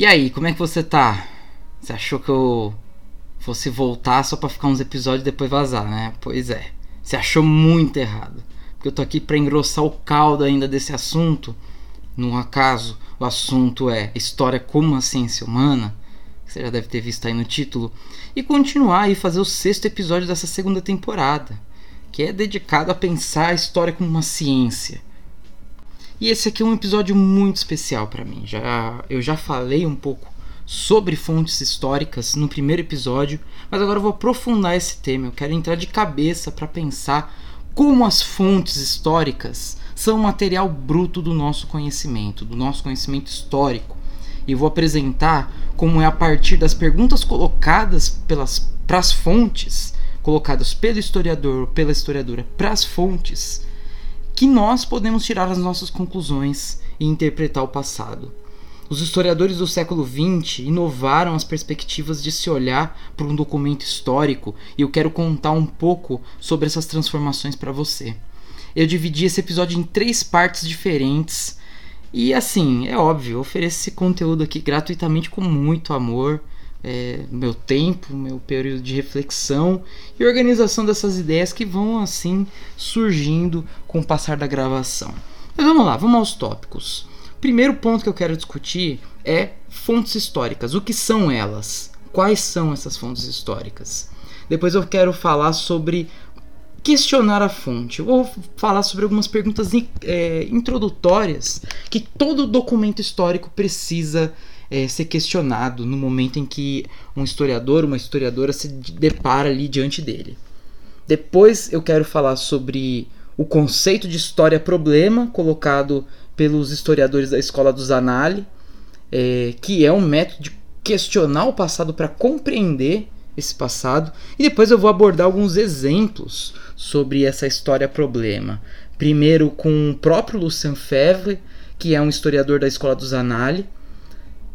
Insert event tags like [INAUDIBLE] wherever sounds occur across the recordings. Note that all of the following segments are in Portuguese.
E aí, como é que você tá? Você achou que eu fosse voltar só pra ficar uns episódios e depois vazar, né? Pois é. Você achou muito errado. Porque eu tô aqui pra engrossar o caldo ainda desse assunto. No acaso, o assunto é História como a Ciência Humana. Que você já deve ter visto aí no título. E continuar e fazer o sexto episódio dessa segunda temporada. Que é dedicado a pensar a história como uma ciência e esse aqui é um episódio muito especial para mim. Já eu já falei um pouco sobre fontes históricas no primeiro episódio, mas agora eu vou aprofundar esse tema. Eu quero entrar de cabeça para pensar como as fontes históricas são material bruto do nosso conhecimento, do nosso conhecimento histórico. E vou apresentar como é a partir das perguntas colocadas pelas para as fontes, colocadas pelo historiador ou pela historiadora para as fontes, que nós podemos tirar as nossas conclusões e interpretar o passado. Os historiadores do século XX inovaram as perspectivas de se olhar para um documento histórico e eu quero contar um pouco sobre essas transformações para você. Eu dividi esse episódio em três partes diferentes e assim, é óbvio, ofereço esse conteúdo aqui gratuitamente com muito amor é, meu tempo, meu período de reflexão e organização dessas ideias que vão assim surgindo com o passar da gravação. Mas vamos lá, vamos aos tópicos. Primeiro ponto que eu quero discutir é fontes históricas. O que são elas? Quais são essas fontes históricas? Depois eu quero falar sobre questionar a fonte. Eu vou falar sobre algumas perguntas é, introdutórias que todo documento histórico precisa é, ser questionado no momento em que um historiador, uma historiadora se depara ali diante dele. Depois eu quero falar sobre o conceito de história-problema colocado pelos historiadores da escola do Zanali, é, que é um método de questionar o passado para compreender esse passado. E depois eu vou abordar alguns exemplos sobre essa história-problema. Primeiro com o próprio Lucien Febvre, que é um historiador da escola do Zanali,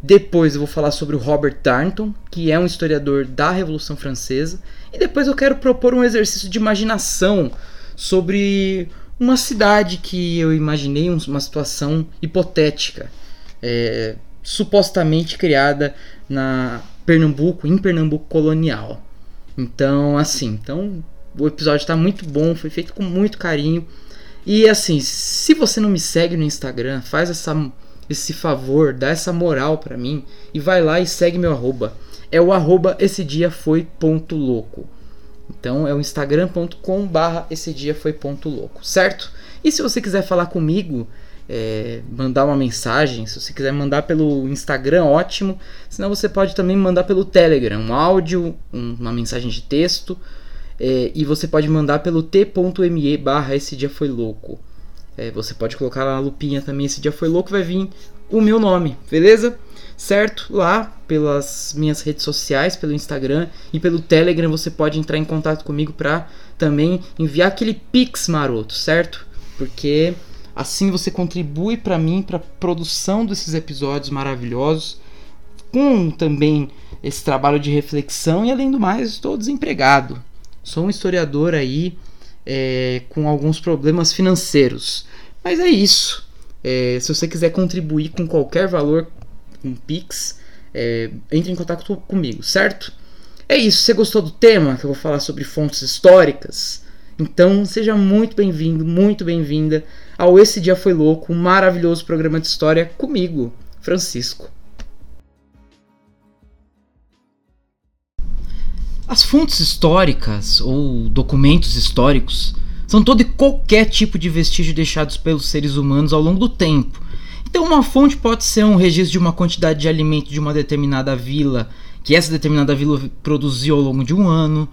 depois eu vou falar sobre o Robert Darnton, que é um historiador da Revolução Francesa. E depois eu quero propor um exercício de imaginação sobre uma cidade que eu imaginei, uma situação hipotética, é, supostamente criada na Pernambuco, em Pernambuco colonial. Então, assim, então o episódio está muito bom, foi feito com muito carinho. E assim, se você não me segue no Instagram, faz essa esse favor, dá essa moral para mim e vai lá e segue meu arroba. É o arroba esse dia foi ponto louco. Então é o instagram.com barra esse dia foi ponto louco, certo? E se você quiser falar comigo, é, mandar uma mensagem, se você quiser mandar pelo Instagram, ótimo. Senão você pode também mandar pelo Telegram, um áudio, um, uma mensagem de texto. É, e você pode mandar pelo t.me barra esse dia foi louco. É, você pode colocar lá na lupinha também. Esse dia foi louco, vai vir o meu nome, beleza? Certo? Lá pelas minhas redes sociais, pelo Instagram e pelo Telegram, você pode entrar em contato comigo para também enviar aquele pix maroto, certo? Porque assim você contribui para mim, para produção desses episódios maravilhosos, com também esse trabalho de reflexão e além do mais, estou desempregado. Sou um historiador aí é, com alguns problemas financeiros. Mas é isso. É, se você quiser contribuir com qualquer valor, com Pix, é, entre em contato comigo, certo? É isso. Você gostou do tema que eu vou falar sobre fontes históricas? Então seja muito bem-vindo, muito bem-vinda ao Esse Dia Foi Louco, um maravilhoso programa de história comigo, Francisco. As fontes históricas ou documentos históricos são todo e qualquer tipo de vestígio deixados pelos seres humanos ao longo do tempo. Então, uma fonte pode ser um registro de uma quantidade de alimento de uma determinada vila que essa determinada vila produziu ao longo de um ano,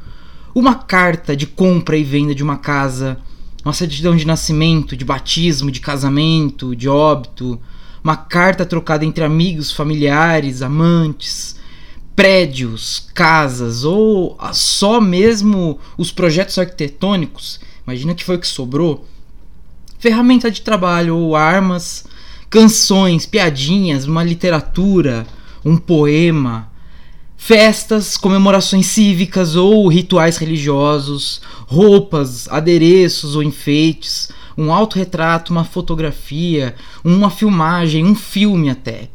uma carta de compra e venda de uma casa, uma certidão de nascimento, de batismo, de casamento, de óbito, uma carta trocada entre amigos, familiares, amantes prédios, casas ou só mesmo os projetos arquitetônicos, imagina que foi o que sobrou, ferramenta de trabalho ou armas, canções, piadinhas, uma literatura, um poema, festas, comemorações cívicas ou rituais religiosos, roupas, adereços ou enfeites, um autorretrato, uma fotografia, uma filmagem, um filme até.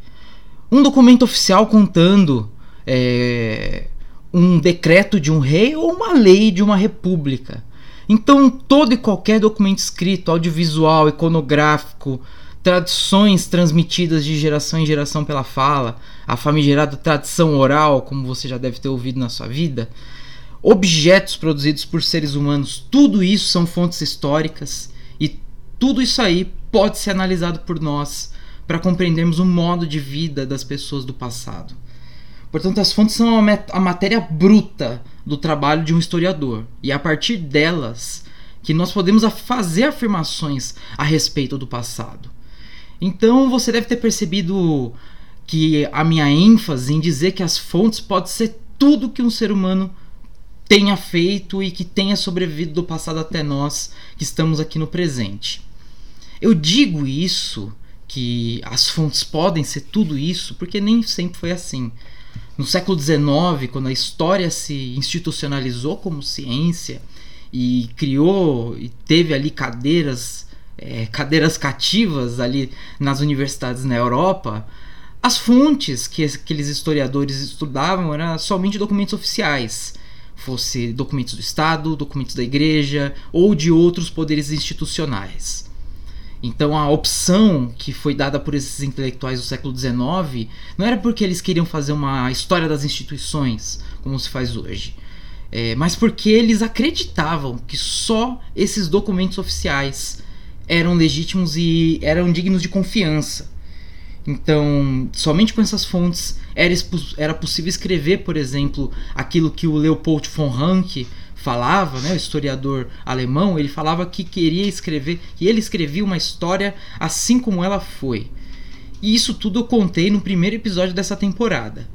Um documento oficial contando é, um decreto de um rei ou uma lei de uma república. Então, todo e qualquer documento escrito, audiovisual, iconográfico, tradições transmitidas de geração em geração pela fala, a famigerada tradição oral, como você já deve ter ouvido na sua vida, objetos produzidos por seres humanos, tudo isso são fontes históricas e tudo isso aí pode ser analisado por nós para compreendermos o modo de vida das pessoas do passado. Portanto, as fontes são a matéria bruta do trabalho de um historiador, e é a partir delas que nós podemos fazer afirmações a respeito do passado. Então, você deve ter percebido que a minha ênfase em dizer que as fontes pode ser tudo que um ser humano tenha feito e que tenha sobrevivido do passado até nós que estamos aqui no presente. Eu digo isso que as fontes podem ser tudo isso porque nem sempre foi assim. No século XIX, quando a história se institucionalizou como ciência e criou e teve ali cadeiras, é, cadeiras cativas ali nas universidades na Europa, as fontes que aqueles historiadores estudavam eram somente documentos oficiais, fosse documentos do Estado, documentos da Igreja ou de outros poderes institucionais. Então a opção que foi dada por esses intelectuais do século XIX não era porque eles queriam fazer uma história das instituições, como se faz hoje, é, mas porque eles acreditavam que só esses documentos oficiais eram legítimos e eram dignos de confiança. Então, somente com essas fontes era, era possível escrever, por exemplo, aquilo que o Leopold von Ranke falava, né, o historiador alemão, ele falava que queria escrever, que ele escrevia uma história assim como ela foi. E isso tudo eu contei no primeiro episódio dessa temporada.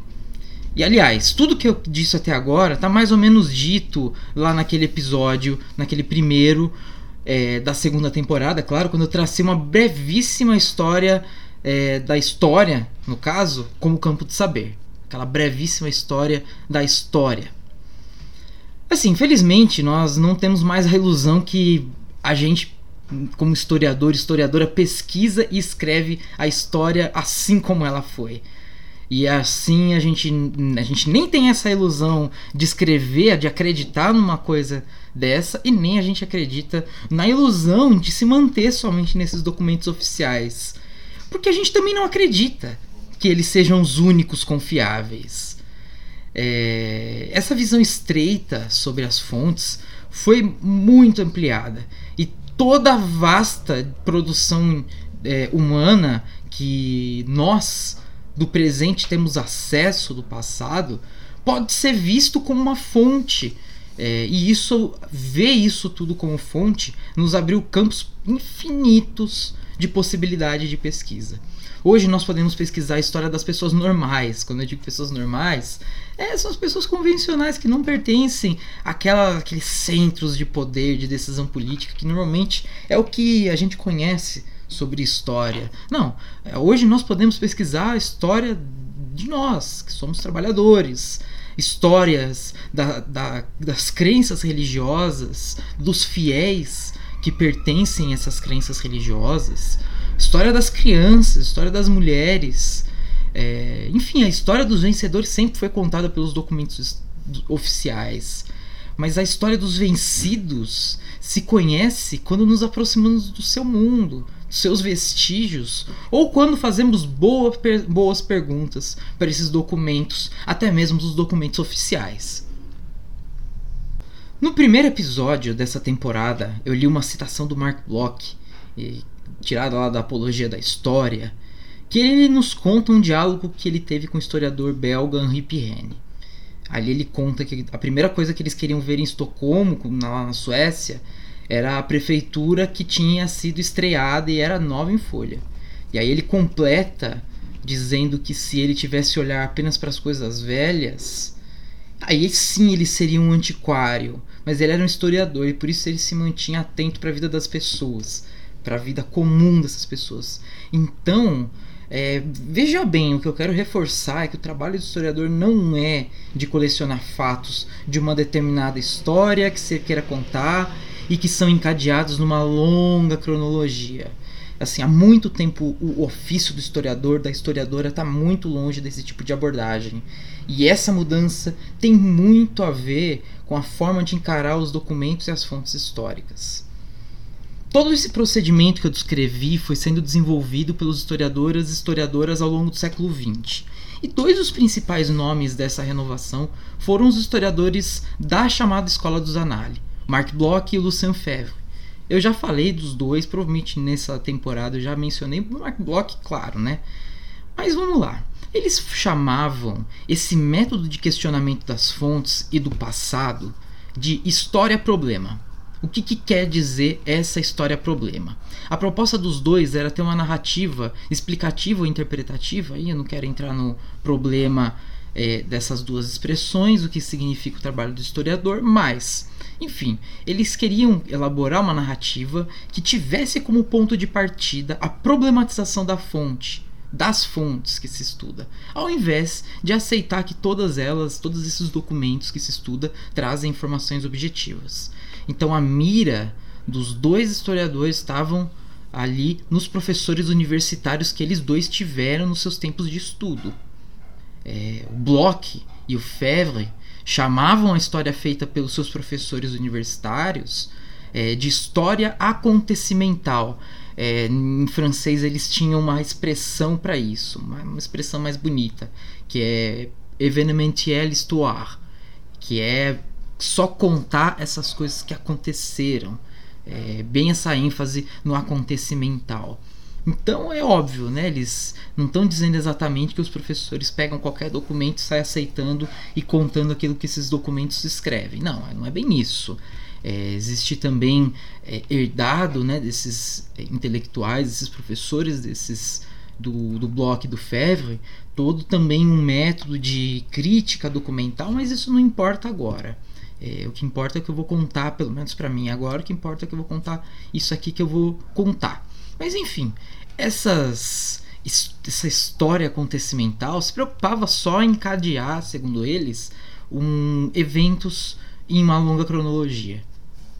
E aliás, tudo que eu disse até agora tá mais ou menos dito lá naquele episódio, naquele primeiro é, da segunda temporada, claro, quando eu tracei uma brevíssima história é, da história, no caso, como campo de saber. Aquela brevíssima história da história. Assim, infelizmente, nós não temos mais a ilusão que a gente, como historiador, historiadora, pesquisa e escreve a história assim como ela foi. E assim a gente, a gente nem tem essa ilusão de escrever, de acreditar numa coisa dessa, e nem a gente acredita na ilusão de se manter somente nesses documentos oficiais. Porque a gente também não acredita que eles sejam os únicos confiáveis. É, essa visão estreita sobre as fontes foi muito ampliada e toda a vasta produção é, humana que nós do presente temos acesso do passado pode ser visto como uma fonte é, e isso ver isso tudo como fonte nos abriu campos infinitos de possibilidade de pesquisa. Hoje nós podemos pesquisar a história das pessoas normais. Quando eu digo pessoas normais, é, são as pessoas convencionais que não pertencem àquela, àqueles centros de poder, de decisão política, que normalmente é o que a gente conhece sobre história. Não, é, hoje nós podemos pesquisar a história de nós, que somos trabalhadores, histórias da, da, das crenças religiosas, dos fiéis que pertencem a essas crenças religiosas, história das crianças, história das mulheres. É, enfim, a história dos vencedores sempre foi contada pelos documentos oficiais. Mas a história dos vencidos se conhece quando nos aproximamos do seu mundo, dos seus vestígios, ou quando fazemos boa, per, boas perguntas para esses documentos, até mesmo os documentos oficiais. No primeiro episódio dessa temporada, eu li uma citação do Mark Bloch, tirada lá da Apologia da História, que ele nos conta um diálogo que ele teve com o historiador belga Henri Pirenne. Ali ele conta que a primeira coisa que eles queriam ver em Estocolmo, na Suécia, era a prefeitura que tinha sido estreada e era nova em folha. E aí ele completa dizendo que se ele tivesse olhar apenas para as coisas velhas, aí sim ele seria um antiquário, mas ele era um historiador e por isso ele se mantinha atento para a vida das pessoas, para a vida comum dessas pessoas. Então, é, veja bem, o que eu quero reforçar é que o trabalho do historiador não é de colecionar fatos de uma determinada história que você queira contar e que são encadeados numa longa cronologia. assim, há muito tempo o ofício do historiador, da historiadora, está muito longe desse tipo de abordagem. E essa mudança tem muito a ver com a forma de encarar os documentos e as fontes históricas. Todo esse procedimento que eu descrevi foi sendo desenvolvido pelos historiadores e historiadoras ao longo do século XX. E dois dos principais nomes dessa renovação foram os historiadores da chamada Escola dos Annales, Mark Bloch e Lucien Febvre. Eu já falei dos dois, provavelmente nessa temporada eu já mencionei o Mark Bloch, claro, né? Mas vamos lá. Eles chamavam esse método de questionamento das fontes e do passado de história-problema. O que, que, quer dizer essa história-problema? A proposta dos dois era ter uma narrativa explicativa ou interpretativa, e eu não quero entrar no problema é, dessas duas expressões, o que significa o trabalho do historiador, mas, enfim, eles queriam elaborar uma narrativa que tivesse como ponto de partida a problematização da fonte, das fontes que se estuda, ao invés de aceitar que todas elas, todos esses documentos que se estuda, trazem informações objetivas. Então a mira dos dois historiadores estavam ali nos professores universitários que eles dois tiveram nos seus tempos de estudo. É, o Bloch e o Fevre chamavam a história feita pelos seus professores universitários é, de história acontecimental. É, em francês eles tinham uma expressão para isso, uma, uma, expressão mais bonita, que é événementielle histoire, que é só contar essas coisas que aconteceram. É, bem essa ênfase no acontecimental. Então é óbvio, né? Eles não estão dizendo exatamente que os professores pegam qualquer documento saem aceitando e contando aquilo que esses documentos escrevem. Não, não é bem isso. É, existe também é, herdado né, desses é, intelectuais, desses professores, desses do, do Bloch e do Fevre, todo também um método de crítica documental, mas isso não importa agora. É, o que importa é que eu vou contar, pelo menos para mim agora, o que importa é que eu vou contar isso aqui que eu vou contar. Mas enfim, essas essa história acontecimental se preocupava só em encadear, segundo eles, um, eventos em uma longa cronologia.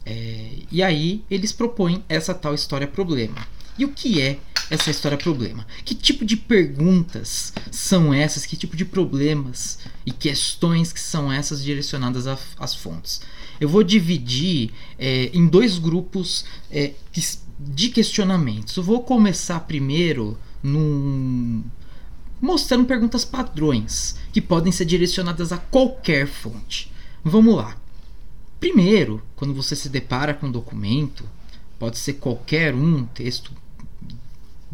É, e aí eles propõem essa tal história problema. E o que é essa história problema? Que tipo de perguntas são essas? Que tipo de problemas e questões que são essas direcionadas às fontes? Eu vou dividir é, em dois grupos é, de questionamentos. Eu vou começar primeiro num, mostrando perguntas padrões que podem ser direcionadas a qualquer fonte. Vamos lá. Primeiro, quando você se depara com um documento, pode ser qualquer um, texto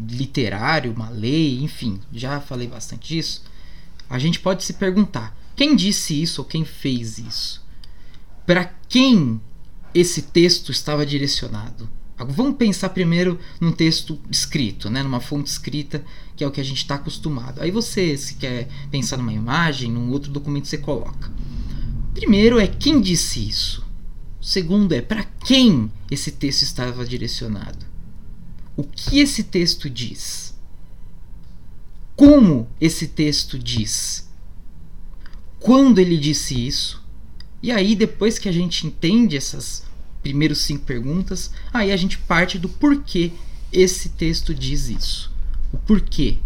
literário, uma lei, enfim, já falei bastante disso. A gente pode se perguntar: quem disse isso ou quem fez isso? Para quem esse texto estava direcionado? Vamos pensar primeiro num texto escrito, né, numa fonte escrita, que é o que a gente está acostumado. Aí você, se quer pensar numa imagem, num outro documento, você coloca. Primeiro é quem disse isso. Segundo é para quem esse texto estava direcionado o que esse texto diz, como esse texto diz, quando ele disse isso, e aí depois que a gente entende essas primeiras cinco perguntas, aí a gente parte do porquê esse texto diz isso, o porquê.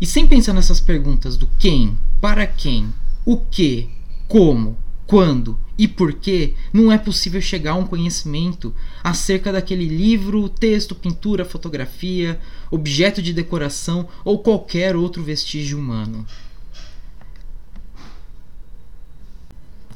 E sem pensar nessas perguntas do quem, para quem, o que, como, quando e por que, não é possível chegar a um conhecimento acerca daquele livro, texto, pintura, fotografia, objeto de decoração ou qualquer outro vestígio humano.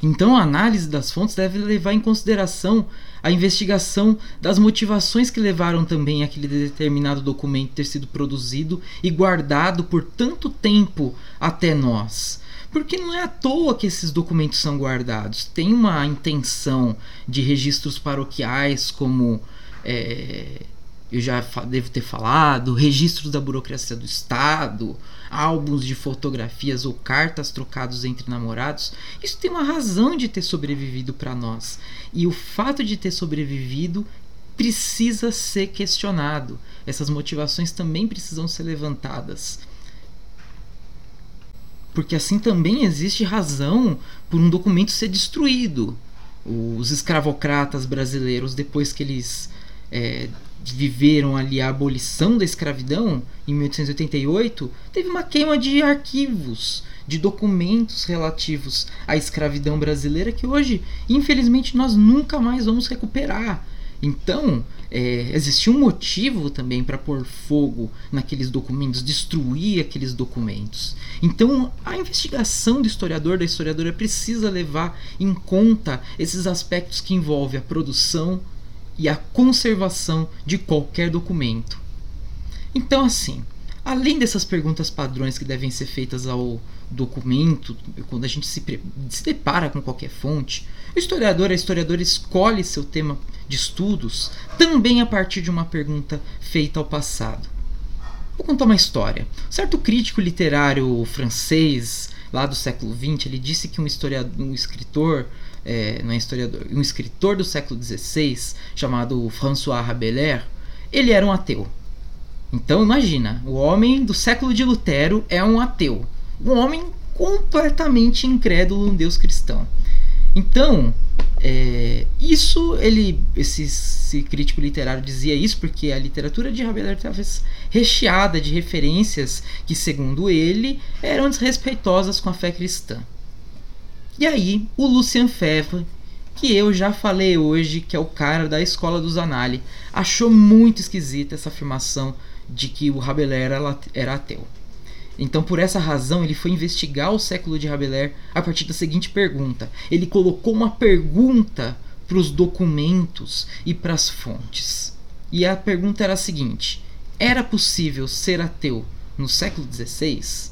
Então, a análise das fontes deve levar em consideração a investigação das motivações que levaram também aquele determinado documento ter sido produzido e guardado por tanto tempo até nós. Porque não é à toa que esses documentos são guardados. Tem uma intenção de registros paroquiais, como é, eu já devo ter falado, registros da burocracia do Estado, álbuns de fotografias ou cartas trocados entre namorados. Isso tem uma razão de ter sobrevivido para nós. E o fato de ter sobrevivido precisa ser questionado. Essas motivações também precisam ser levantadas porque assim também existe razão por um documento ser destruído. Os escravocratas brasileiros, depois que eles é, viveram ali a abolição da escravidão em 1888, teve uma queima de arquivos, de documentos relativos à escravidão brasileira que hoje, infelizmente, nós nunca mais vamos recuperar. Então, é, existia um motivo também para pôr fogo naqueles documentos, destruir aqueles documentos. Então, a investigação do historiador, da historiadora, precisa levar em conta esses aspectos que envolvem a produção e a conservação de qualquer documento. Então, assim, além dessas perguntas padrões que devem ser feitas ao documento, quando a gente se, se depara com qualquer fonte, o historiador, a historiadora escolhe seu tema de estudos também a partir de uma pergunta feita ao passado. Vou contar uma história. Certo crítico literário francês lá do século XX, ele disse que um historiador, um escritor, é, não é historiador, um escritor do século XVI chamado François Rabelais, ele era um ateu. Então imagina, o homem do século de Lutero é um ateu, um homem completamente incrédulo em Deus cristão. Então, é, isso ele, esse, esse, crítico literário dizia isso porque a literatura de Rabelais estava recheada de referências que, segundo ele, eram desrespeitosas com a fé cristã. E aí, o Lucien Febvre, que eu já falei hoje, que é o cara da escola dos Anali, achou muito esquisita essa afirmação de que o Rabelais era, era ateu. Então, por essa razão, ele foi investigar o século de Rabelais a partir da seguinte pergunta. Ele colocou uma pergunta para os documentos e para as fontes. E a pergunta era a seguinte: era possível ser ateu no século XVI?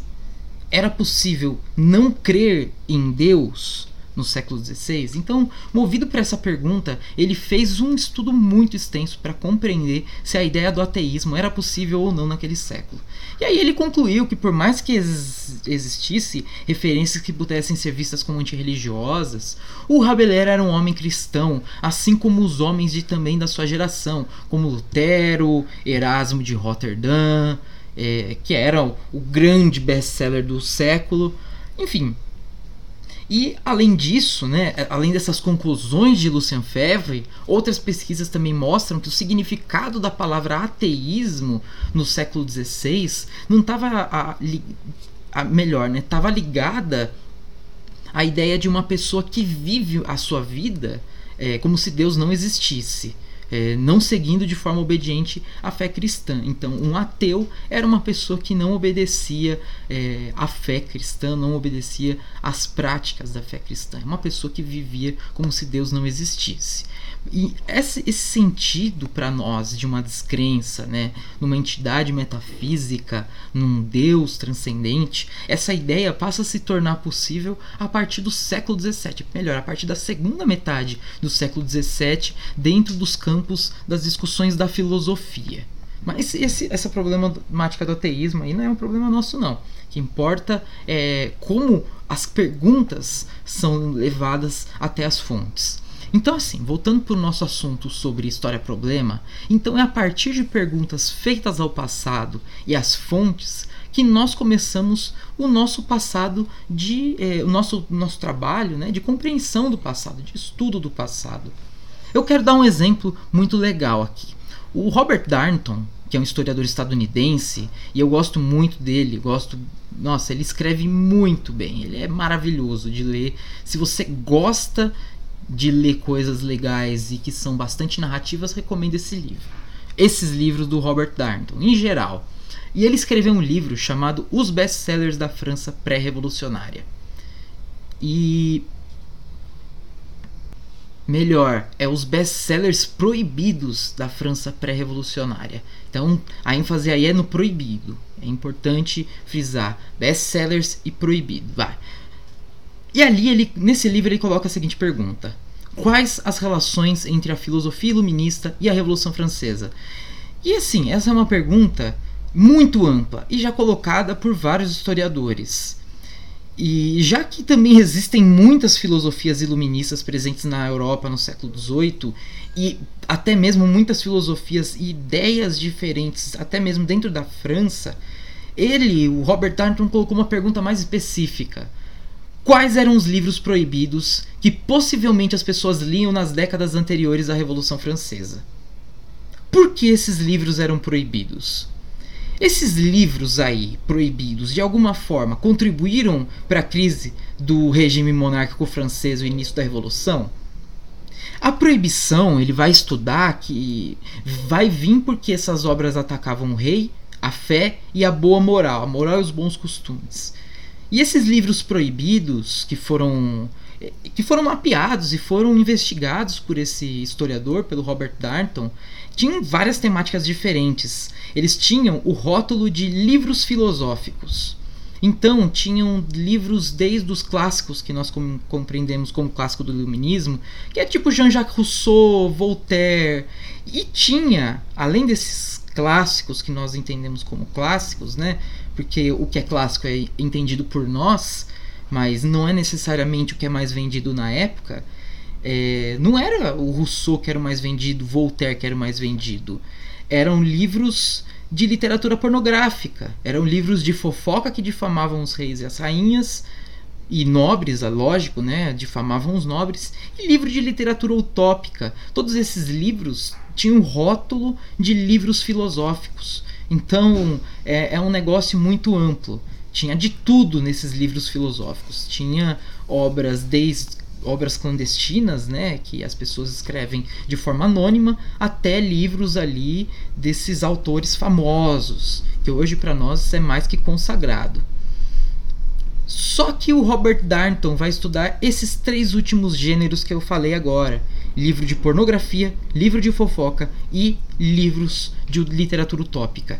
Era possível não crer em Deus no século XVI? Então, movido por essa pergunta, ele fez um estudo muito extenso para compreender se a ideia do ateísmo era possível ou não naquele século. E aí ele concluiu que por mais que ex existisse referências que pudessem ser vistas como antirreligiosas, o Rabelais era um homem cristão, assim como os homens de também da sua geração, como Lutero, Erasmo de Roterdã, é, que era o, o grande best-seller do século. Enfim, e além disso, né, além dessas conclusões de Lucien Febvre, outras pesquisas também mostram que o significado da palavra ateísmo no século XVI não estava melhor, né, estava ligada à ideia de uma pessoa que vive a sua vida é, como se Deus não existisse é, não seguindo de forma obediente a fé cristã. Então, um ateu era uma pessoa que não obedecia é, à fé cristã, não obedecia às práticas da fé cristã. É uma pessoa que vivia como se Deus não existisse. E esse, esse sentido para nós de uma descrença, né, numa entidade metafísica, num Deus transcendente, essa ideia passa a se tornar possível a partir do século XVII, melhor, a partir da segunda metade do século XVII, dentro dos campos das discussões da filosofia. Mas esse, essa problemática do ateísmo aí não é um problema nosso, não. O que importa é como as perguntas são levadas até as fontes. Então, assim, voltando para o nosso assunto sobre história-problema, então é a partir de perguntas feitas ao passado e às fontes que nós começamos o nosso passado de eh, o nosso nosso trabalho, né, de compreensão do passado, de estudo do passado. Eu quero dar um exemplo muito legal aqui. O Robert Darnton, que é um historiador estadunidense, e eu gosto muito dele, gosto nossa, ele escreve muito bem, ele é maravilhoso de ler. Se você gosta de ler coisas legais e que são bastante narrativas, recomendo esse livro. Esses livros do Robert Darnton, em geral. E ele escreveu um livro chamado Os Best-Sellers da França Pré-Revolucionária. E. Melhor, é os best-sellers proibidos da França pré-revolucionária. Então, a ênfase aí é no proibido. É importante frisar: best-sellers e proibido. Vai. E ali, ele, nesse livro, ele coloca a seguinte pergunta: Quais as relações entre a filosofia iluminista e a Revolução Francesa? E assim, essa é uma pergunta muito ampla e já colocada por vários historiadores. E já que também existem muitas filosofias iluministas presentes na Europa no século XVIII e até mesmo muitas filosofias e ideias diferentes, até mesmo dentro da França, ele, o Robert Darnton, colocou uma pergunta mais específica quais eram os livros proibidos que possivelmente as pessoas liam nas décadas anteriores à Revolução Francesa. por que esses livros eram proibidos? Esses livros aí, proibidos, de alguma forma contribuíram para a crise do regime monárquico francês, o início da Revolução? A proibição, ele vai estudar que vai vir porque essas obras atacavam o rei, a fé e a boa moral, a moral e os bons costumes. E esses livros proibidos que foram que foram mapeados e foram investigados por esse historiador, pelo Robert Darnton, tinham várias temáticas diferentes. Eles tinham o rótulo de livros filosóficos. Então, tinham livros desde os clássicos que nós com compreendemos como clássico do iluminismo, que é tipo Jean-Jacques Rousseau, Voltaire, e tinha, além desses clássicos que nós entendemos como clássicos, né? Porque o que é clássico é entendido por nós, mas não é necessariamente o que é mais vendido na época. É, não era o Rousseau que era o mais vendido, Voltaire que era o mais vendido. Eram livros de literatura pornográfica. Eram livros de fofoca que difamavam os reis e as rainhas e nobres, é lógico, né, difamavam os nobres, e livro de literatura utópica. Todos esses livros tinham um rótulo de livros filosóficos. Então é, é um negócio muito amplo. Tinha de tudo nesses livros filosóficos. Tinha obras desde obras clandestinas, né, que as pessoas escrevem de forma anônima, até livros ali desses autores famosos, que hoje para nós é mais que consagrado. Só que o Robert Darnton vai estudar esses três últimos gêneros que eu falei agora: livro de pornografia, livro de fofoca e livros de literatura utópica.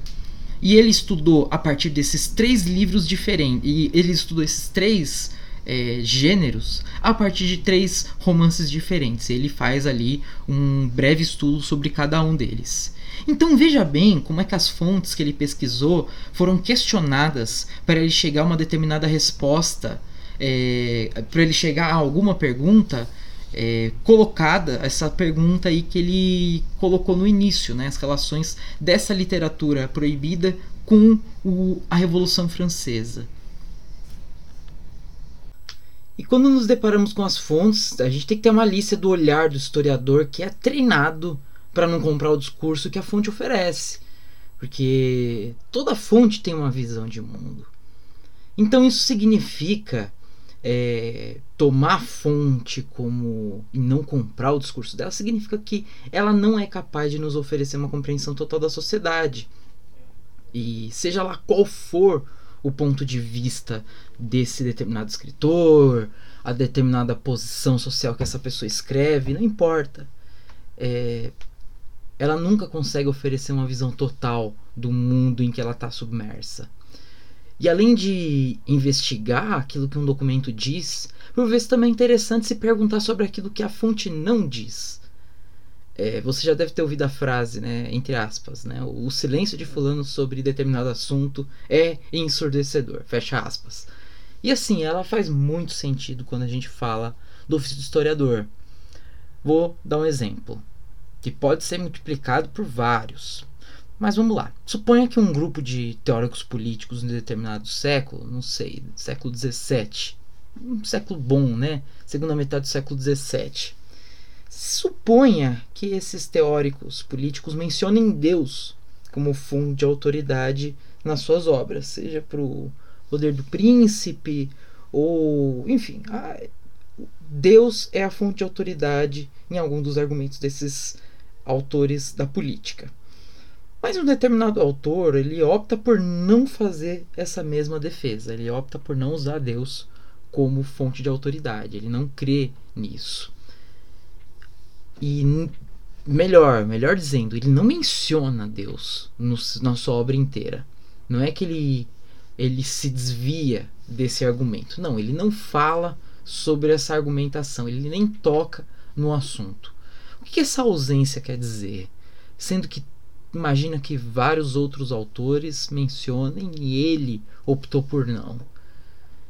E ele estudou a partir desses três livros diferentes. E ele estudou esses três é, gêneros a partir de três romances diferentes. Ele faz ali um breve estudo sobre cada um deles. Então veja bem como é que as fontes que ele pesquisou foram questionadas para ele chegar a uma determinada resposta, é, para ele chegar a alguma pergunta é, colocada, essa pergunta aí que ele colocou no início, né, as relações dessa literatura proibida com o, a Revolução Francesa. E quando nos deparamos com as fontes, a gente tem que ter uma lista do olhar do historiador que é treinado para não comprar o discurso que a fonte oferece. Porque toda fonte tem uma visão de mundo. Então isso significa é, tomar a fonte como e não comprar o discurso dela significa que ela não é capaz de nos oferecer uma compreensão total da sociedade. E seja lá qual for o ponto de vista desse determinado escritor, a determinada posição social que essa pessoa escreve, não importa. É, ela nunca consegue oferecer uma visão total do mundo em que ela está submersa. E além de investigar aquilo que um documento diz, por vezes também é interessante se perguntar sobre aquilo que a fonte não diz. É, você já deve ter ouvido a frase, né, entre aspas, né, o silêncio de fulano sobre determinado assunto é ensurdecedor, fecha aspas. E assim, ela faz muito sentido quando a gente fala do ofício do historiador. Vou dar um exemplo, que pode ser multiplicado por vários. Mas vamos lá. Suponha que um grupo de teóricos políticos em determinado século, não sei, século XVII, um século bom, né? Segunda metade do século XVII, Suponha que esses teóricos políticos mencionem Deus como fundo de autoridade nas suas obras, seja para o poder do príncipe ou, enfim, a, Deus é a fonte de autoridade em algum dos argumentos desses autores da política. Mas um determinado autor, ele opta por não fazer essa mesma defesa, ele opta por não usar Deus como fonte de autoridade, ele não crê nisso. E melhor, melhor dizendo, ele não menciona Deus no, na sua obra inteira. Não é que ele, ele se desvia desse argumento. Não, ele não fala sobre essa argumentação, ele nem toca no assunto. O que essa ausência quer dizer? Sendo que imagina que vários outros autores mencionem e ele optou por não.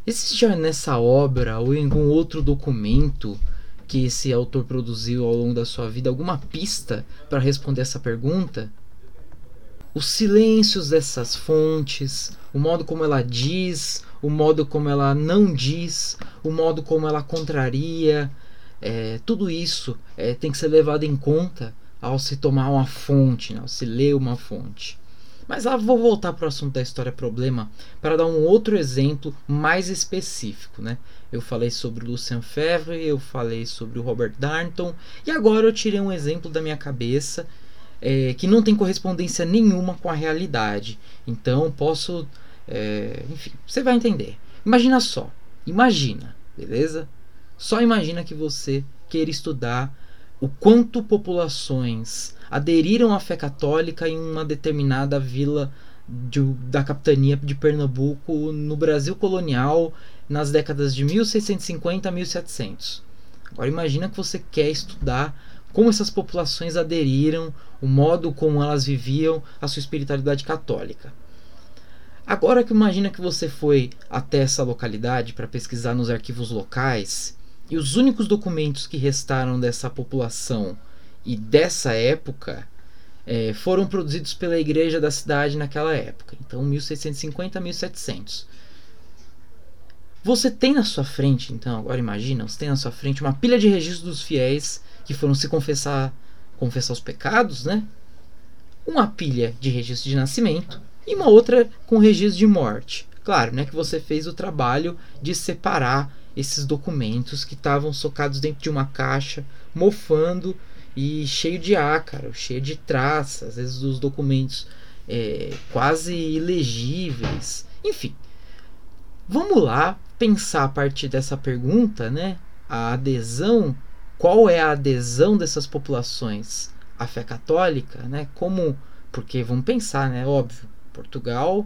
Existe já nessa obra ou em algum outro documento que esse autor produziu ao longo da sua vida alguma pista para responder essa pergunta? Os silêncios dessas fontes, o modo como ela diz, o modo como ela não diz, o modo como ela contraria, é, tudo isso é, tem que ser levado em conta ao se tomar uma fonte, né, ao se ler uma fonte. Mas lá vou voltar para o assunto da história problema para dar um outro exemplo mais específico, né? Eu falei sobre o Lucien Febvre, eu falei sobre o Robert Darnton e agora eu tirei um exemplo da minha cabeça é, que não tem correspondência nenhuma com a realidade. Então posso, é, enfim, você vai entender. Imagina só, imagina, beleza? Só imagina que você queira estudar o quanto populações aderiram à fé católica em uma determinada vila de, da capitania de Pernambuco no Brasil colonial nas décadas de 1650 a 1700. Agora imagina que você quer estudar como essas populações aderiram, o modo como elas viviam a sua espiritualidade católica. Agora que imagina que você foi até essa localidade para pesquisar nos arquivos locais e os únicos documentos que restaram dessa população e dessa época é, foram produzidos pela igreja da cidade naquela época, então 1650 a 1700. Você tem na sua frente, então, agora imagina, você tem na sua frente uma pilha de registros dos fiéis que foram se confessar, confessar os pecados, né? Uma pilha de registro de nascimento e uma outra com registro de morte. Claro, né, que você fez o trabalho de separar esses documentos que estavam socados dentro de uma caixa, mofando e cheio de ácaro, cheio de traças, às vezes os documentos é, quase ilegíveis. Enfim, vamos lá pensar a partir dessa pergunta, né? A adesão, qual é a adesão dessas populações à fé católica, né? Como, porque vamos pensar, né? Óbvio, Portugal,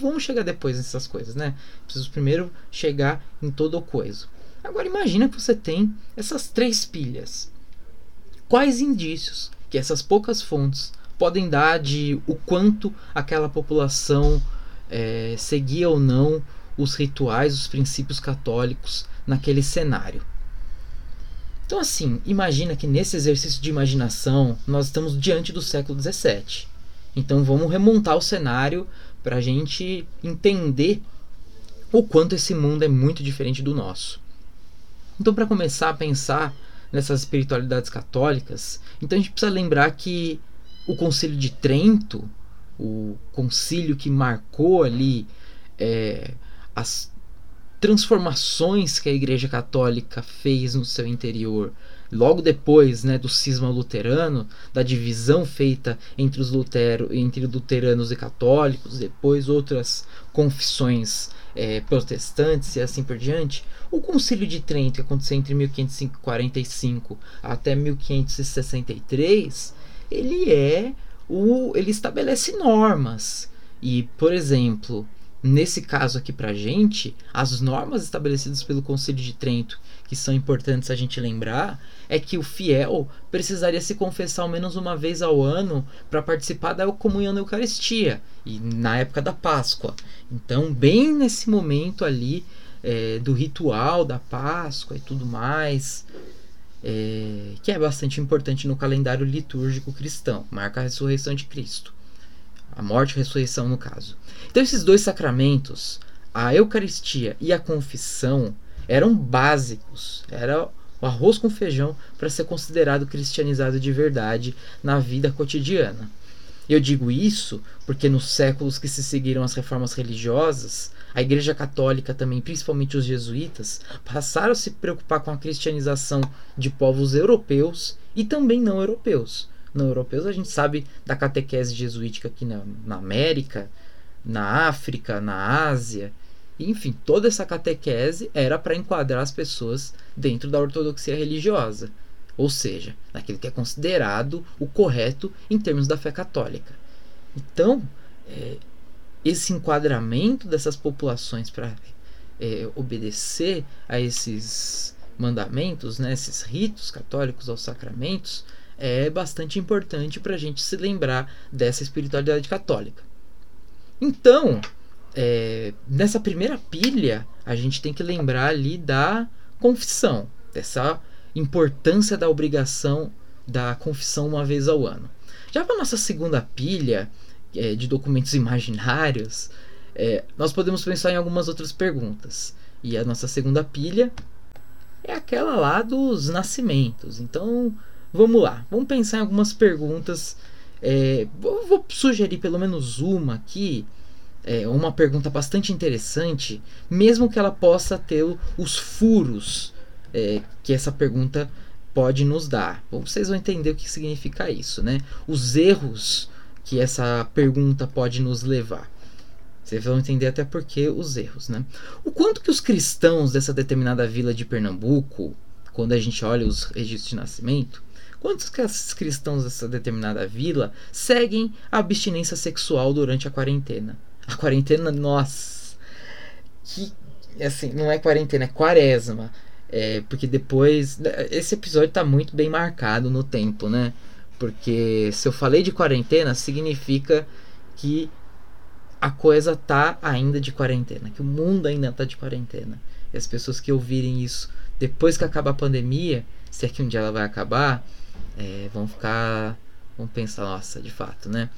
vamos chegar depois nessas coisas, né? Preciso primeiro chegar em todo o coisa. Agora imagina que você tem essas três pilhas quais indícios que essas poucas fontes podem dar de o quanto aquela população é, seguia ou não os rituais, os princípios católicos naquele cenário. Então, assim, imagina que nesse exercício de imaginação nós estamos diante do século XVII. Então, vamos remontar o cenário para a gente entender o quanto esse mundo é muito diferente do nosso. Então, para começar a pensar nessas espiritualidades católicas. Então a gente precisa lembrar que o Concílio de Trento, o concílio que marcou ali é, as transformações que a Igreja Católica fez no seu interior, logo depois né, do cisma luterano, da divisão feita entre os lutero, entre luteranos e católicos, depois outras confissões é, protestantes e assim por diante, o Concílio de Trento, que aconteceu entre 1545 até 1563, ele é o, ele estabelece normas. E, por exemplo, nesse caso aqui para gente, as normas estabelecidas pelo Concílio de Trento, que são importantes a gente lembrar, é que o fiel precisaria se confessar ao menos uma vez ao ano para participar da comunhão da Eucaristia e na época da Páscoa. Então, bem nesse momento ali é, do ritual da Páscoa e tudo mais, é, que é bastante importante no calendário litúrgico cristão, marca a ressurreição de Cristo, a morte e a ressurreição no caso. Então esses dois sacramentos, a Eucaristia e a confissão, eram básicos, era o arroz com feijão para ser considerado cristianizado de verdade na vida cotidiana. Eu digo isso porque nos séculos que se seguiram as reformas religiosas, a Igreja Católica também, principalmente os jesuítas, passaram a se preocupar com a cristianização de povos europeus e também não europeus. Não europeus a gente sabe da catequese jesuítica aqui na, na América, na África, na Ásia. Enfim, toda essa catequese era para enquadrar as pessoas dentro da ortodoxia religiosa, ou seja, naquilo que é considerado o correto em termos da fé católica. Então, é, esse enquadramento dessas populações para é, obedecer a esses mandamentos, né, esses ritos católicos aos sacramentos, é bastante importante para a gente se lembrar dessa espiritualidade católica. Então, é, nessa primeira pilha, a gente tem que lembrar ali da confissão, dessa importância da obrigação da confissão uma vez ao ano. Já para nossa segunda pilha, é, de documentos imaginários, é, nós podemos pensar em algumas outras perguntas. E a nossa segunda pilha é aquela lá dos nascimentos. Então, vamos lá. Vamos pensar em algumas perguntas. É, vou, sugerir pelo menos uma aqui. É uma pergunta bastante interessante, mesmo que ela possa ter os furos é, que essa pergunta pode nos dar. Vocês vão entender o que significa isso, né? Os erros que essa pergunta pode nos levar. Vocês vão entender até porque os erros, né? O quanto que os cristãos dessa determinada vila de Pernambuco, quando a gente olha os registros de nascimento, quantos cristãos dessa determinada vila seguem a abstinência sexual durante a quarentena? A quarentena, nossa, que assim, não é quarentena, é quaresma. É, porque depois. Esse episódio tá muito bem marcado no tempo, né? Porque se eu falei de quarentena, significa que a coisa tá ainda de quarentena, que o mundo ainda tá de quarentena. E as pessoas que ouvirem isso depois que acaba a pandemia, se é que um dia ela vai acabar, é, vão ficar. vão pensar, nossa, de fato, né?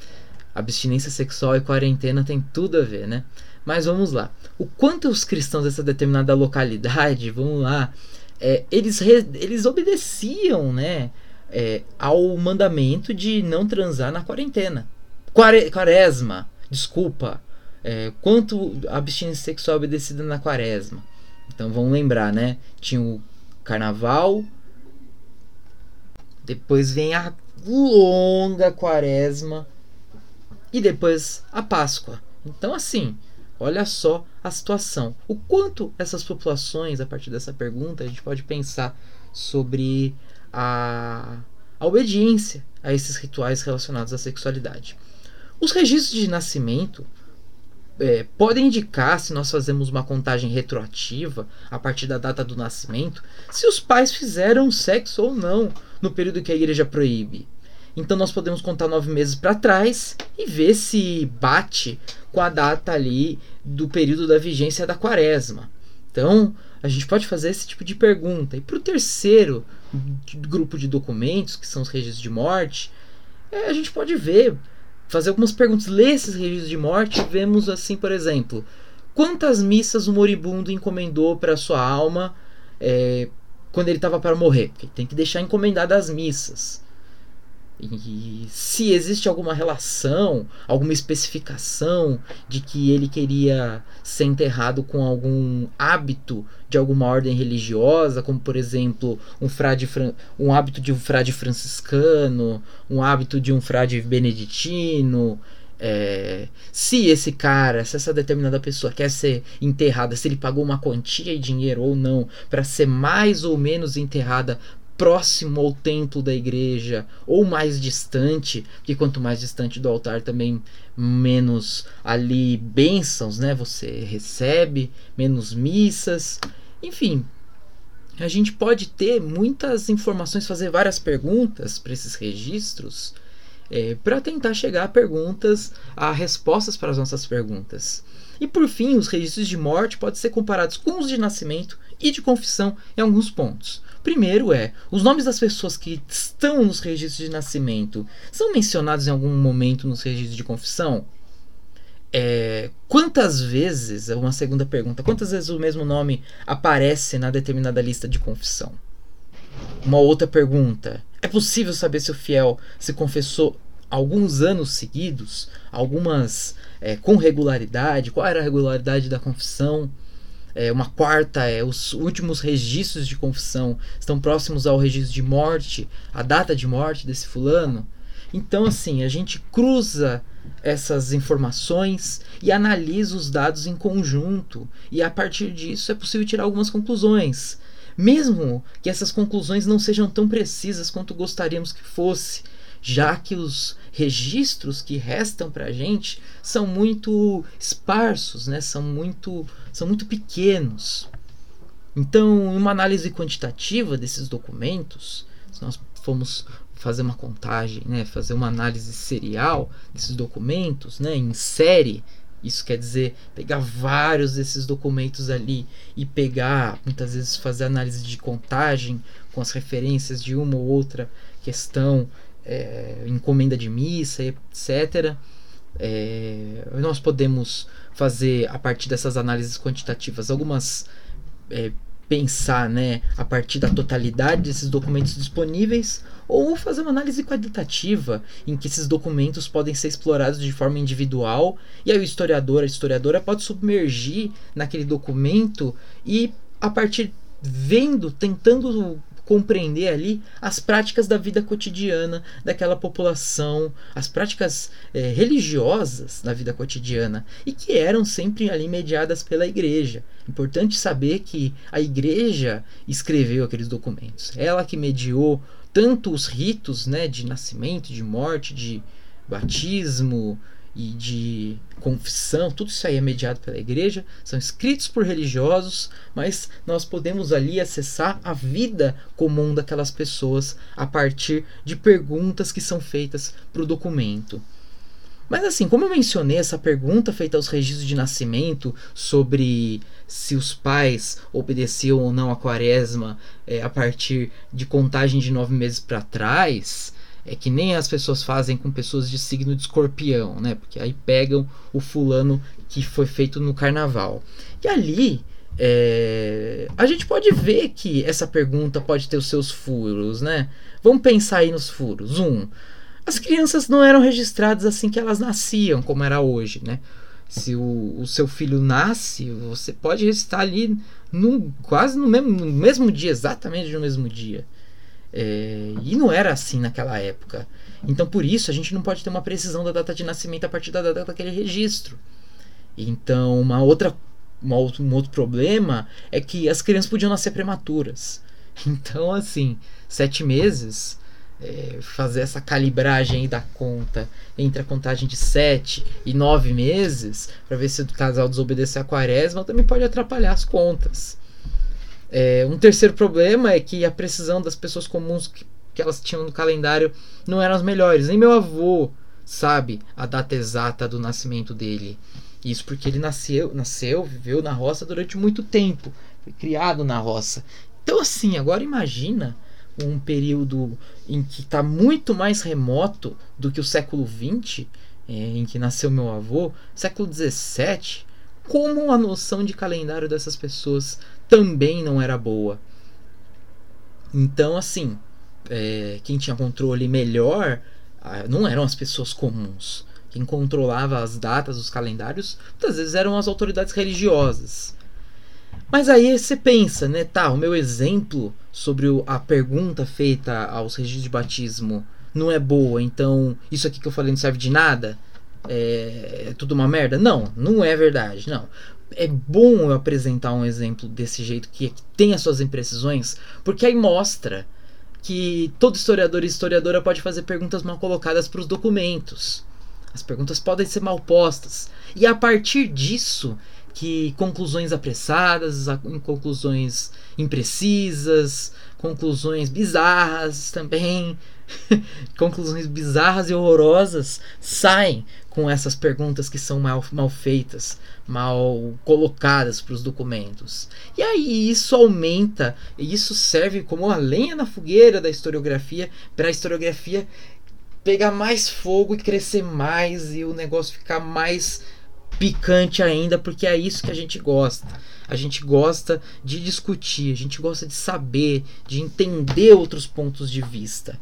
Abstinência sexual e quarentena tem tudo a ver, né? Mas vamos lá. O quanto os cristãos dessa determinada localidade, vamos lá, é, eles, re, eles obedeciam, né? É, ao mandamento de não transar na quarentena. Quare, quaresma, desculpa, é, quanto a abstinência sexual obedecida na quaresma. Então vamos lembrar, né? Tinha o carnaval, depois vem a longa quaresma e depois a Páscoa. Então, assim, olha só a situação. O quanto essas populações, a partir dessa pergunta, a gente pode pensar sobre a, a obediência a esses rituais relacionados à sexualidade. Os registros de nascimento é, podem indicar, se nós fazemos uma contagem retroativa a partir da data do nascimento, se os pais fizeram sexo ou não no período que a igreja proíbe. Então nós podemos contar nove meses para trás e ver se bate com a data ali do período da vigência da quaresma. Então a gente pode fazer esse tipo de pergunta. E para o terceiro grupo de documentos, que são os registros de morte, é, a gente pode ver fazer algumas perguntas, ler esses registros de morte vemos assim, por exemplo, quantas missas o moribundo encomendou para sua alma é, quando ele estava para morrer? Porque tem que deixar encomendadas as missas. E se existe alguma relação, alguma especificação de que ele queria ser enterrado com algum hábito de alguma ordem religiosa, como por exemplo um, frade, um hábito de um frade franciscano, um hábito de um frade beneditino. É, se esse cara, se essa determinada pessoa quer ser enterrada, se ele pagou uma quantia de dinheiro ou não para ser mais ou menos enterrada próximo ao templo da igreja ou mais distante, porque quanto mais distante do altar também menos ali bênçãos, né, você recebe, menos missas, enfim. A gente pode ter muitas informações, fazer várias perguntas para esses registros, é, para tentar chegar a perguntas, a respostas para as nossas perguntas. E por fim, os registros de morte podem ser comparados com os de nascimento e de confissão em alguns pontos. Primeiro é, os nomes das pessoas que estão nos registros de nascimento são mencionados em algum momento nos registros de confissão? É, quantas vezes, é uma segunda pergunta, quantas vezes o mesmo nome aparece na determinada lista de confissão? Uma outra pergunta, é possível saber se o fiel se confessou alguns anos seguidos, algumas é, com regularidade, qual era a regularidade da confissão? É, uma quarta é os últimos registros de confissão estão próximos ao registro de morte, a data de morte desse fulano. Então, assim, a gente cruza essas informações e analisa os dados em conjunto, e a partir disso é possível tirar algumas conclusões. Mesmo que essas conclusões não sejam tão precisas quanto gostaríamos que fosse, já que os registros que restam para a gente são muito esparsos, né? são, muito, são muito pequenos. Então, uma análise quantitativa desses documentos, se nós formos fazer uma contagem, né, fazer uma análise serial desses documentos, né, em série, isso quer dizer pegar vários desses documentos ali e pegar, muitas vezes fazer análise de contagem com as referências de uma ou outra questão é, encomenda de missa, etc. É, nós podemos fazer a partir dessas análises quantitativas algumas é, pensar né, a partir da totalidade desses documentos disponíveis ou fazer uma análise qualitativa em que esses documentos podem ser explorados de forma individual e aí o historiador, a historiadora pode submergir naquele documento e a partir vendo, tentando compreender ali as práticas da vida cotidiana daquela população, as práticas é, religiosas da vida cotidiana e que eram sempre ali mediadas pela igreja. Importante saber que a igreja escreveu aqueles documentos, ela que mediou tanto os ritos né, de nascimento, de morte, de batismo, e de confissão, tudo isso aí é mediado pela igreja, são escritos por religiosos, mas nós podemos ali acessar a vida comum daquelas pessoas a partir de perguntas que são feitas para o documento. Mas assim, como eu mencionei essa pergunta feita aos registros de nascimento sobre se os pais obedeciam ou não a quaresma é, a partir de contagem de nove meses para trás, é que nem as pessoas fazem com pessoas de signo de escorpião, né? Porque aí pegam o fulano que foi feito no carnaval. E ali é, a gente pode ver que essa pergunta pode ter os seus furos, né? Vamos pensar aí nos furos. Um, as crianças não eram registradas assim que elas nasciam, como era hoje, né? Se o, o seu filho nasce, você pode registrar ali no, quase no mesmo, no mesmo dia, exatamente no mesmo dia. É, e não era assim naquela época. Então, por isso, a gente não pode ter uma precisão da data de nascimento a partir da data daquele registro. Então, uma outra, uma outro, um outro problema é que as crianças podiam nascer prematuras. [LAUGHS] Então, assim, sete meses, é, fazer essa calibragem da conta entre a contagem de sete e nove meses, para ver se o casal desobedecer a quaresma, também pode atrapalhar as contas. É, um terceiro problema é que a precisão das pessoas comuns que, que elas tinham no calendário não eram as melhores. Nem meu avô sabe a data exata do nascimento dele. Isso porque ele nasceu, nasceu, viveu na roça durante muito tempo, foi criado na roça. Então assim, agora imagina um período em que está muito mais remoto do que o século XX, é, em que nasceu meu avô, século XVII, como a noção de calendário dessas pessoas também não era boa. Então, assim, é, quem tinha controle melhor não eram as pessoas comuns. Quem controlava as datas, os calendários, muitas vezes eram as autoridades religiosas. Mas aí você pensa, né? Tá, o meu exemplo sobre a pergunta feita aos registros de batismo não é boa, então isso aqui que eu falei não serve de nada? É, é tudo uma merda? Não, não é verdade, não é bom eu apresentar um exemplo desse jeito que, tem as suas imprecisões, porque aí mostra que todo historiador e historiadora pode fazer perguntas mal colocadas para os documentos. As perguntas podem ser mal postas. E a partir disso, que conclusões apressadas, conclusões imprecisas, conclusões bizarras também, [LAUGHS] conclusões bizarras e horrorosas saem com essas perguntas que são mal, mal feitas, mal colocadas para os documentos. E aí isso aumenta, e isso serve como a lenha na fogueira da historiografia, para a historiografia pegar mais fogo e crescer mais e o negócio ficar mais picante ainda, porque é isso que a gente gosta. A gente gosta de discutir, a gente gosta de saber, de entender outros pontos de vista.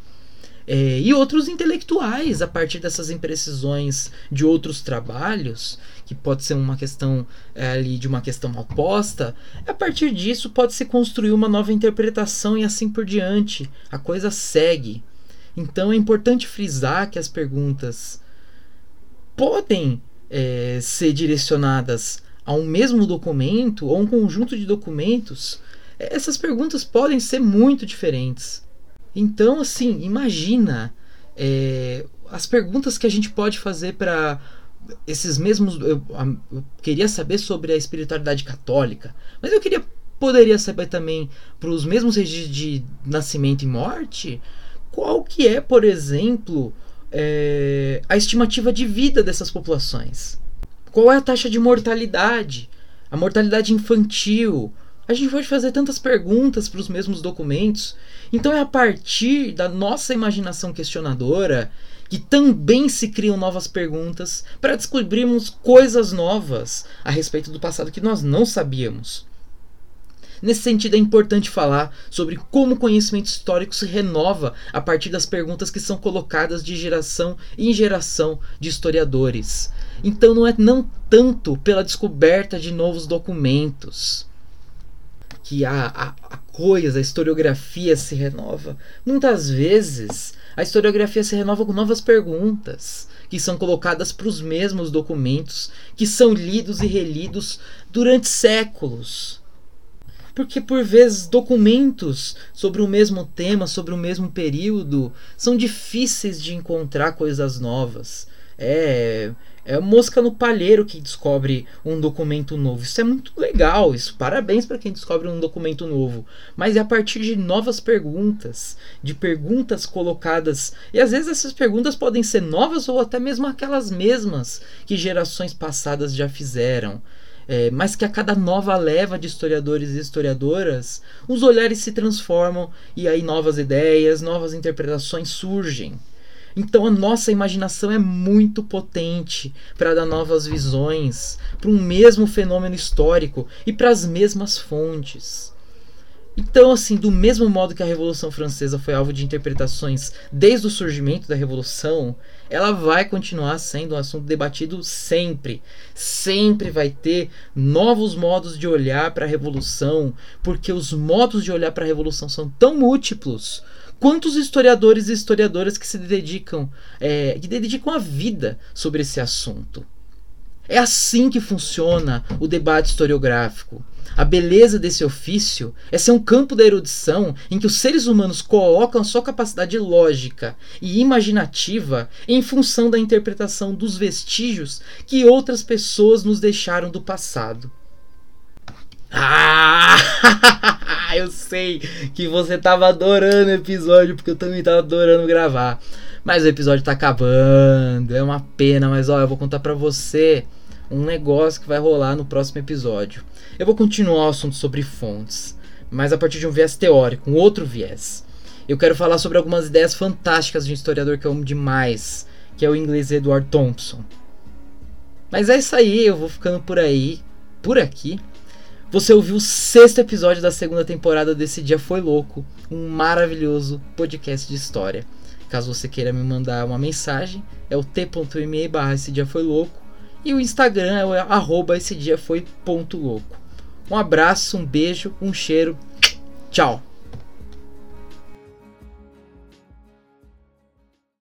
É, e outros intelectuais, a partir dessas imprecisões de outros trabalhos, que pode ser uma questão é, ali de uma questão oposta, a partir disso pode se construir uma nova interpretação e assim por diante. A coisa segue. Então é importante frisar que as perguntas podem é, ser direcionadas a um mesmo documento ou um conjunto de documentos. Essas perguntas podem ser muito diferentes. Então, assim, imagina é, as perguntas que a gente pode fazer para esses mesmos. Eu, eu, queria saber sobre a espiritualidade católica, mas eu queria poderia saber também para os mesmos registros de nascimento e morte qual que é, por exemplo, é, a estimativa de vida dessas populações. Qual é a taxa de mortalidade? A mortalidade infantil, a gente pode fazer tantas perguntas para os mesmos documentos. Então é a partir da nossa imaginação questionadora que também se criam novas perguntas para descobrirmos coisas novas a respeito do passado que nós não sabíamos. Nesse sentido, é importante falar sobre como o conhecimento histórico se renova a partir das perguntas que são colocadas de geração em geração de historiadores. Então, não é não tanto pela descoberta de novos documentos que a, a, a coisa, a historiografia se renova. Muitas vezes, a historiografia se renova com novas perguntas que são colocadas para os mesmos documentos, que são lidos e relidos durante séculos. Porque por vezes documentos sobre o mesmo tema, sobre o mesmo período, são difíceis de encontrar coisas novas. É, é mosca no palheiro que descobre um documento novo. Isso é muito legal, isso. Parabéns para quem descobre um documento novo. Mas é a partir de novas perguntas, de perguntas colocadas. E às vezes essas perguntas podem ser novas ou até mesmo aquelas mesmas que gerações passadas já fizeram. É, mas que a cada nova leva de historiadores e historiadoras, os olhares se transformam e aí novas ideias, novas interpretações surgem. Então a nossa imaginação é muito potente para dar novas visões para um mesmo fenômeno histórico e para as mesmas fontes. Então, assim, do mesmo modo que a Revolução Francesa foi alvo de interpretações desde o surgimento da Revolução, ela vai continuar sendo um assunto debatido sempre. Sempre vai ter novos modos de olhar para a Revolução, porque os modos de olhar para a Revolução são tão múltiplos quantos historiadores e historiadoras que se dedicam, é, que dedicam a vida sobre esse assunto. É assim que funciona o debate historiográfico. A beleza desse ofício é ser um campo da erudição em que os seres humanos colocam sua capacidade lógica e imaginativa em função da interpretação dos vestígios que outras pessoas nos deixaram do passado. Ah! [LAUGHS] eu sei que você tava adorando o episódio, porque eu também tava adorando gravar. Mas o episódio tá acabando, é uma pena, mas ó, eu vou contar pra você um negócio que vai rolar no próximo episódio. Eu vou continuar o assunto sobre fontes, mas a partir de um viés teórico, um outro viés. Eu quero falar sobre algumas ideias fantásticas de um historiador que eu amo demais, que é o inglês Edward Thompson. Mas é isso aí, eu vou ficando por aí, por aqui. Você ouviu o sexto episódio da segunda temporada desse Dia Foi Louco, um maravilhoso podcast de história. Caso você queira me mandar uma mensagem, é o t.me barra esse dia foi louco e o Instagram é o arroba esse dia foi ponto louco. Um abraço, um beijo, um cheiro, tchau!